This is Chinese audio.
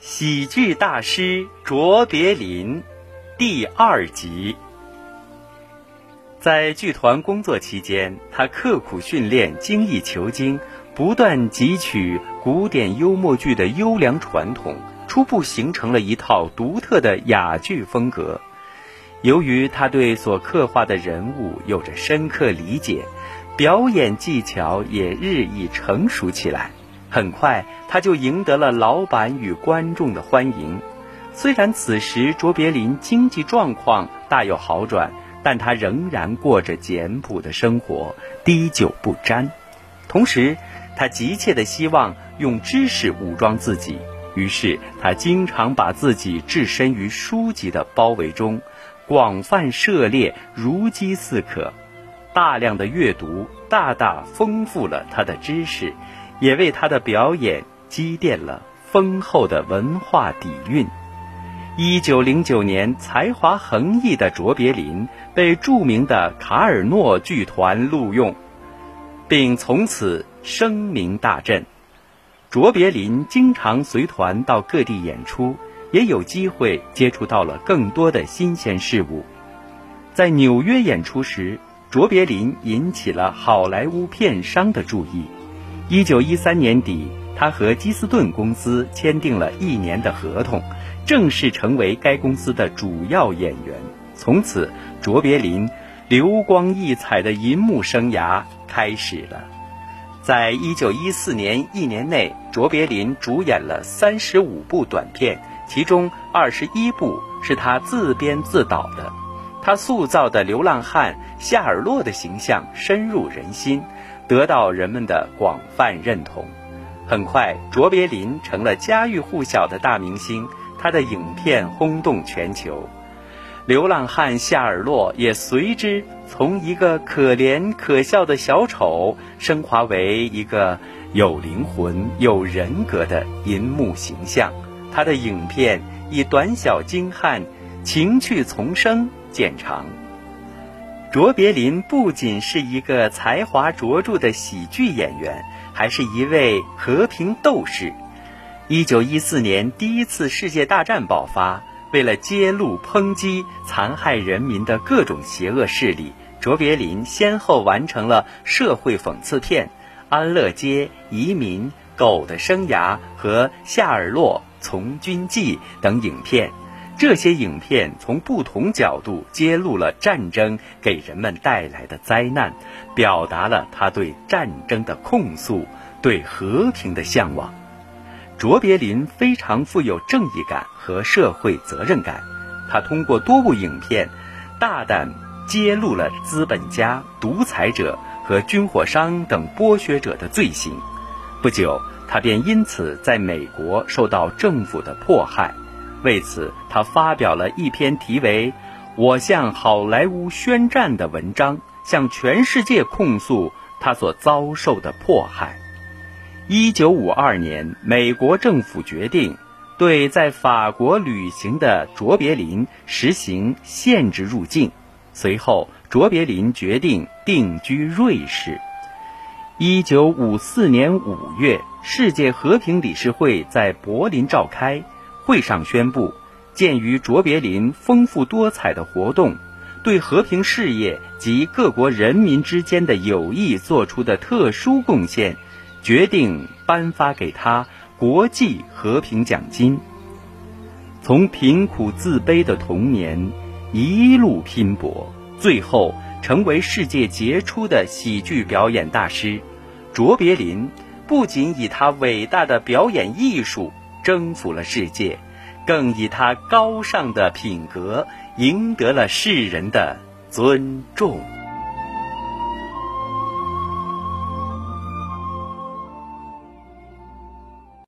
喜剧大师卓别林第二集。在剧团工作期间，他刻苦训练，精益求精，不断汲取古典幽默剧的优良传统，初步形成了一套独特的哑剧风格。由于他对所刻画的人物有着深刻理解，表演技巧也日益成熟起来。很快，他就赢得了老板与观众的欢迎。虽然此时卓别林经济状况大有好转，但他仍然过着简朴的生活，滴酒不沾。同时，他急切地希望用知识武装自己，于是他经常把自己置身于书籍的包围中，广泛涉猎，如饥似渴。大量的阅读大大丰富了他的知识。也为他的表演积淀了丰厚的文化底蕴。一九零九年，才华横溢的卓别林被著名的卡尔诺剧团录用，并从此声名大振。卓别林经常随团到各地演出，也有机会接触到了更多的新鲜事物。在纽约演出时，卓别林引起了好莱坞片商的注意。一九一三年底，他和基斯顿公司签订了一年的合同，正式成为该公司的主要演员。从此，卓别林流光溢彩的银幕生涯开始了。在一九一四年一年内，卓别林主演了三十五部短片，其中二十一部是他自编自导的。他塑造的流浪汉夏尔洛的形象深入人心。得到人们的广泛认同，很快，卓别林成了家喻户晓的大明星。他的影片轰动全球，流浪汉夏尔洛也随之从一个可怜可笑的小丑升华为一个有灵魂、有人格的银幕形象。他的影片以短小精悍、情趣丛生见长。卓别林不仅是一个才华卓著的喜剧演员，还是一位和平斗士。一九一四年，第一次世界大战爆发，为了揭露、抨击残害人民的各种邪恶势力，卓别林先后完成了社会讽刺片《安乐街》《移民》《狗的生涯》和《夏尔洛从军记》等影片。这些影片从不同角度揭露了战争给人们带来的灾难，表达了他对战争的控诉、对和平的向往。卓别林非常富有正义感和社会责任感，他通过多部影片，大胆揭露了资本家、独裁者和军火商等剥削者的罪行。不久，他便因此在美国受到政府的迫害。为此，他发表了一篇题为《我向好莱坞宣战》的文章，向全世界控诉他所遭受的迫害。一九五二年，美国政府决定对在法国旅行的卓别林实行限制入境。随后，卓别林决定定居瑞士。一九五四年五月，世界和平理事会在柏林召开。会上宣布，鉴于卓别林丰富多彩的活动，对和平事业及各国人民之间的友谊做出的特殊贡献，决定颁发给他国际和平奖金。从贫苦自卑的童年一路拼搏，最后成为世界杰出的喜剧表演大师，卓别林不仅以他伟大的表演艺术。征服了世界，更以他高尚的品格赢得了世人的尊重。